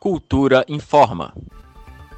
Cultura informa.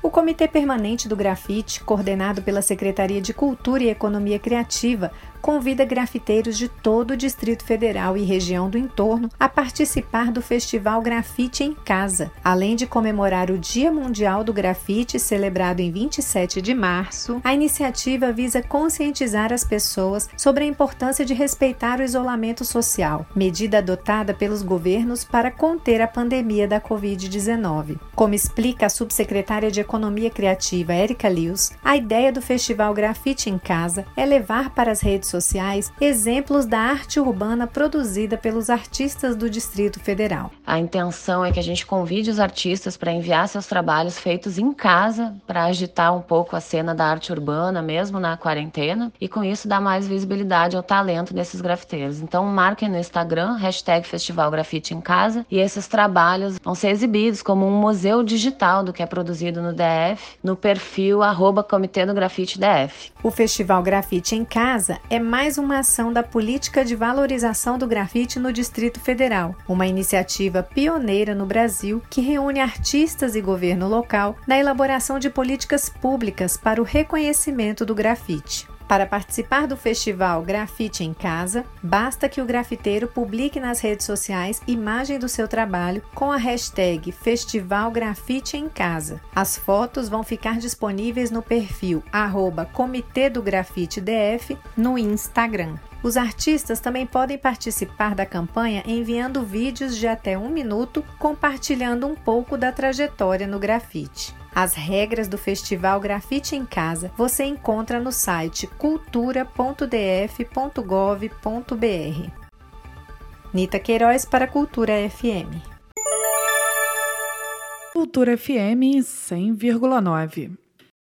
O Comitê Permanente do Grafite, coordenado pela Secretaria de Cultura e Economia Criativa, convida grafiteiros de todo o Distrito Federal e região do entorno a participar do Festival Grafite em Casa, além de comemorar o Dia Mundial do Grafite, celebrado em 27 de março. A iniciativa visa conscientizar as pessoas sobre a importância de respeitar o isolamento social, medida adotada pelos governos para conter a pandemia da Covid-19. Como explica a subsecretária de Economia Criativa, Erika Lewis, a ideia do Festival Grafite em Casa é levar para as redes sociais exemplos da arte urbana produzida pelos artistas do Distrito Federal. A intenção é que a gente convide os artistas para enviar seus trabalhos feitos em casa para agitar um pouco a cena da arte urbana, mesmo na quarentena, e com isso dar mais visibilidade ao talento desses grafiteiros. Então marquem no Instagram, hashtag Festival Grafite em Casa, e esses trabalhos vão ser exibidos como um museu digital do que é produzido no DF, no perfil arroba Comitê do Grafite DF. O Festival Grafite em Casa é mais uma ação da Política de Valorização do Grafite no Distrito Federal, uma iniciativa pioneira no Brasil que reúne artistas e governo local na elaboração de políticas públicas para o reconhecimento do grafite. Para participar do festival Grafite em Casa, basta que o grafiteiro publique nas redes sociais imagem do seu trabalho com a hashtag Festival Grafite em Casa. As fotos vão ficar disponíveis no perfil arroba Comitê do Grafite DF no Instagram. Os artistas também podem participar da campanha enviando vídeos de até um minuto compartilhando um pouco da trajetória no grafite. As regras do Festival Grafite em Casa você encontra no site cultura.df.gov.br. Nita Queiroz para Cultura FM. Cultura FM 100,9.